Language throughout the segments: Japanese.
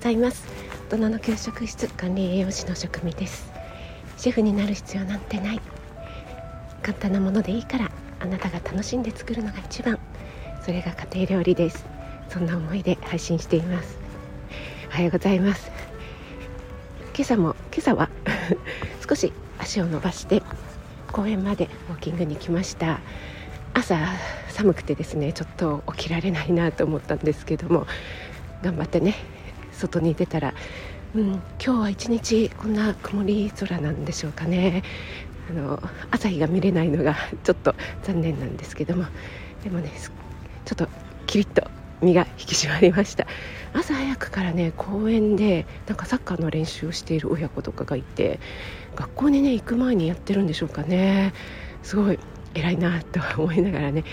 ざいます。大人の給食室管理栄養士の職味です。シェフになる必要なんてない。簡単なものでいいからあなたが楽しんで作るのが一番。それが家庭料理です。そんな思いで配信しています。おはようございます。今朝も今朝は 少し足を伸ばして公園までウォーキングに来ました。朝寒くてですねちょっと起きられないなと思ったんですけども頑張ってね外に出たら、うん、今日は一日こんな曇り空なんでしょうかね。あの朝日が見れないのがちょっと残念なんですけども。でもねちょっとキリッと身が引き締まりました。朝早くからね公園でなんかサッカーの練習をしている親子とかがいて学校にね行く前にやってるんでしょうかね。すごい偉いなと思いながらね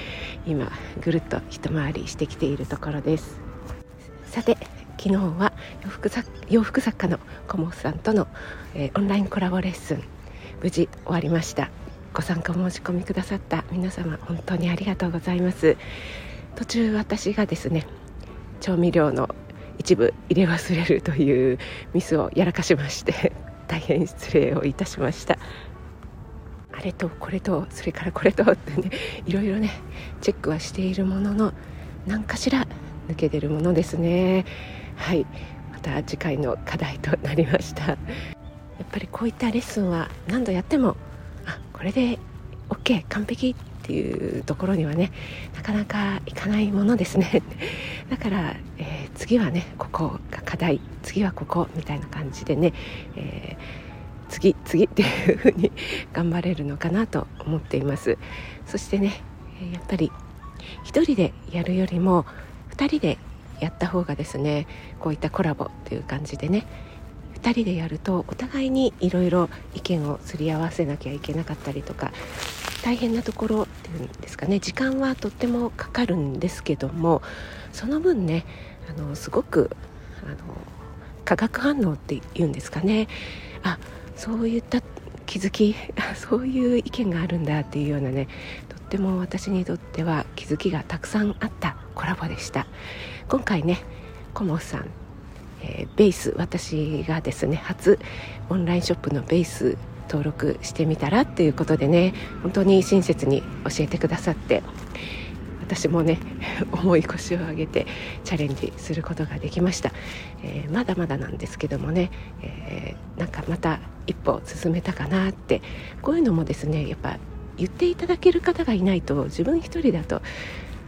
今ぐるっと一回りしてきているところです。さて昨日は洋服作洋服作家の小本さんとの、えー、オンラインコラボレッスン。無事終わりました。ご参加申し込みくださった皆様本当にありがとうございます。途中私がですね調味料の一部入れ忘れるというミスをやらかしまして 大変失礼をいたしました。あれとこれとそれから これとってねいろいろねチェックはしているものの何かしら抜け出るものですね。はい。また次回の課題となりました。やっぱりこういったレッスンは何度やってもあこれで OK 完璧っていうところにはねなかなかいかないものですね。だから、えー、次はねここが課題次はここみたいな感じでね、えー次次っていう風に 頑張れるのかなと思っています。そしてねやっぱり1人でやるよりも2人でやった方がですねこういったコラボという感じでね2人でやるとお互いにいろいろ意見をすり合わせなきゃいけなかったりとか大変なところっていうんですかね時間はとってもかかるんですけどもその分ねあのすごくあの化学反応っていうんですかねあそういった気づきそういう意見があるんだっていうようなねとっても私にとっては気づきがたくさんあったコラボでした。今回ねコモさん、えー、ベース私がですね初オンラインショップのベース登録してみたらっていうことでね本当に親切に教えてくださって私もね 重い腰を上げてチャレンジすることができました、えー、まだまだなんですけどもね、えー、なんかまた一歩進めたかなってこういうのもですねやっぱ言っていただける方がいないと自分一人だと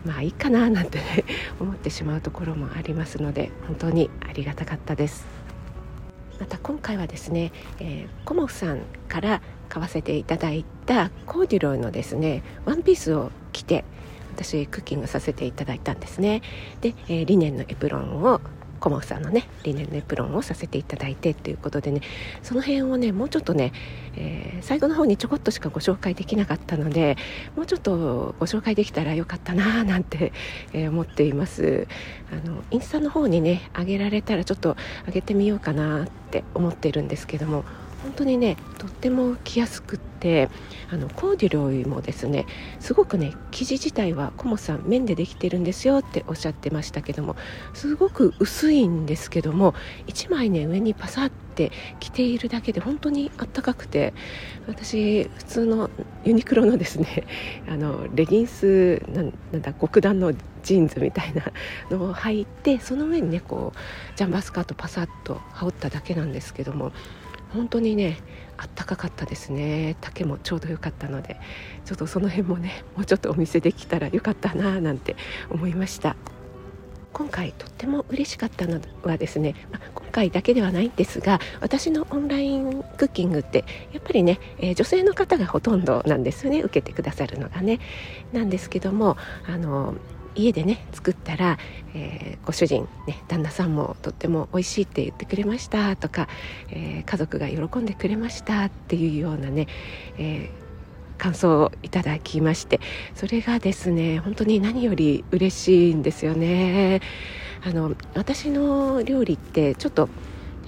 まあいいかななんて、ね、思ってしまうところもありますので本当にありがたかったです。また今回はですね、えー、コモフさんから買わせていただいたコーデュロイのですねワンピースを着て私クッキングさせていただいたんですね。で、えー、リネンのエプロンをコモフさんのねリネンのエプロンをさせていただいてということでねその辺をねもうちょっとね、えー、最後の方にちょこっとしかご紹介できなかったのでもうちょっとご紹介できたらよかったななんて、えー、思っています。あのインスタの方にね上げられたらちょっと上げてみようかなって思ってるんですけども本当にねとっても着やすくってあのコーデュロイもですねすごくね生地自体はコモさん綿でできてるんですよっておっしゃってましたけどもすごく薄いんですけども1枚ね上にパサって着ているだけで本当にあったかくて私普通のユニクロのですね あのレギンスなんだ極暖のジーンズみたいなのを履いてその上にねこうジャンバースカートパサッと羽織っただけなんですけども本当にねあったかかったですね。丈もちょうど良かったのでちょっとその辺もねもうちょっとお見せできたらよかったななんて思いました。今回とっても嬉しかったのはですね、まあ、今回だけではないんですが私のオンラインクッキングってやっぱりね、えー、女性の方がほとんどなんですよね受けてくださるのがね。なんですけどもあの家でね作ったら、えー、ご主人、ね、旦那さんもとっても美味しいって言ってくれましたとか、えー、家族が喜んでくれましたっていうようなね、えー、感想をいただきましてそれがですね本当に何より嬉しいんですよね。あの私の料理ってちょっと、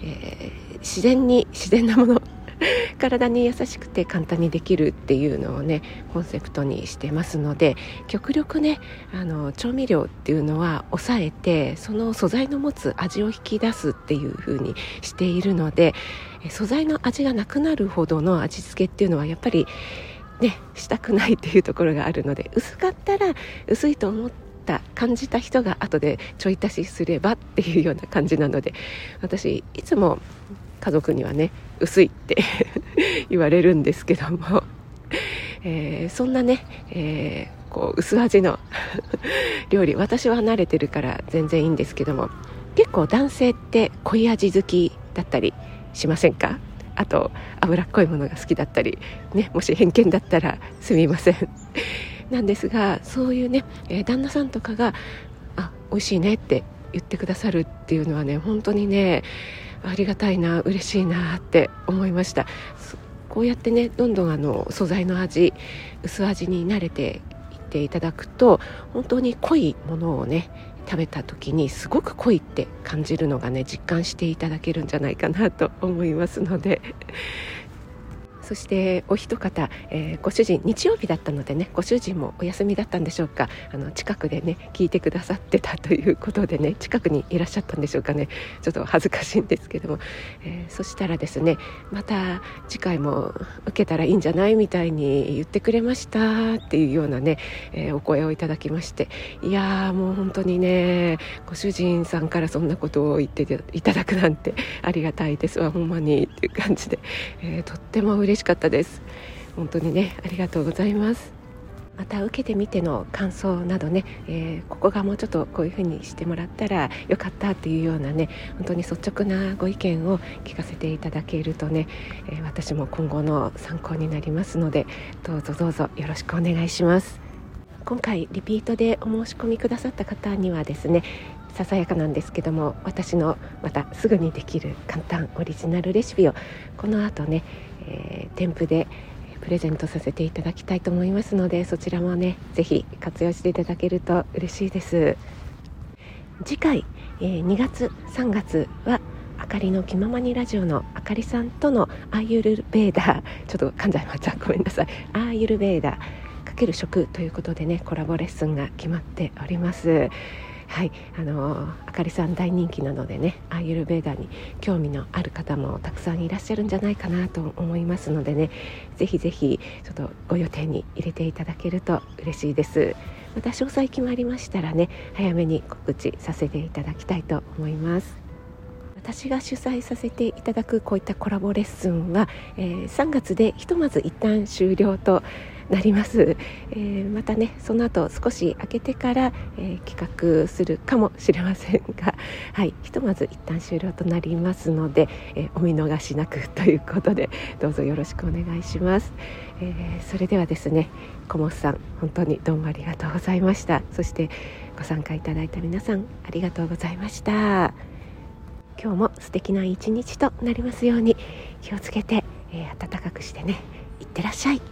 え自然に自然なもの 体に優しくて簡単にできるっていうのをねコンセプトにしてますので極力ねあの調味料っていうのは抑えてその素材の持つ味を引き出すっていう風にしているので素材の味がなくなるほどの味付けっていうのはやっぱりねしたくないっていうところがあるので薄かったら薄いと思った感じた人が後でちょい足しすればっていうような感じなので私いつも家族にはね薄いって 言われるんですけども、えー、そんなね、えー、こう薄味の 料理私は慣れてるから全然いいんですけども結構男性って濃い味好きだったりしませんか？あと脂っこいものが好きだったり、ね、もし偏見だったらすみません。なんですがそういうね、え、旦那さんとかが「あ美味しいね」って言ってくださるっていうのはね本当にねありがたいな嬉しいなって思いました。こうやってねどんどんあの素材の味薄味に慣れていっていただくと本当に濃いものをね食べた時にすごく濃いって感じるのがね実感していただけるんじゃないかなと思いますので。そしてお一方、えー、ご主人日曜日だったのでねご主人もお休みだったんでしょうか。あの近くでね聞いてくださってたということでね近くにいらっしゃったんでしょうかね。ちょっと恥ずかしいんですけども、えー、そしたらですねまた次回も受けたらいいんじゃないみたいに言ってくれましたっていうようなね、えー、お声をいただきまして。いやもう本当にねご主人さんからそんなことを言っていただくなんてありがたいです。わほんまに。っていう感じで、えとっても嬉ししかったです。本当にねありがとうございます。また受けてみての感想などね、えー、ここがもうちょっとこういう風にしてもらったらよかったっていうようなね本当に率直なご意見を聞かせていただけるとね、えー、私も今後の参考になりますのでどうぞどうぞよろしくお願いします。今回リピートでお申し込みくださった方にはですねささやかなんですけども私のまたすぐにできる簡単オリジナルレシピをこの後ね、えー、添付でプレゼントさせていただきたいと思いますのでそちらもね是非活用していただけると嬉しいです。次回、えー、2月3月はあかりの気ままにラジオのあかりさんとのアーユルベーダー ちょっと噛んじゃいました。ごめんなさい。アーユルベーダーかける食ということでねコラボレッスンが決まっております。はいあのあかりさん大人気なのでねアーユルベーダーに興味のある方もたくさんいらっしゃるんじゃないかなと思いますのでねぜひぜひちょっとご予定に入れていただけると嬉しいです。また詳細決まりましたらね早めに告知させていただきたいと思います。私が主催させていただくこういったコラボレッスンは、えー、3月でひとまず一旦終了となります、えー、またねその後少し空けてから、えー、企画するかもしれませんが、はい、ひとまず一旦終了となりますので、えー、お見逃しなくということでどうぞよろしくお願いします、えそれではですね小モさん本当にどうもありがとうございました。そしてご参加いただいた皆さんありがとうございました。今日も素敵な一日となりますように気をつけて、え暖かくしてねいってらっしゃい。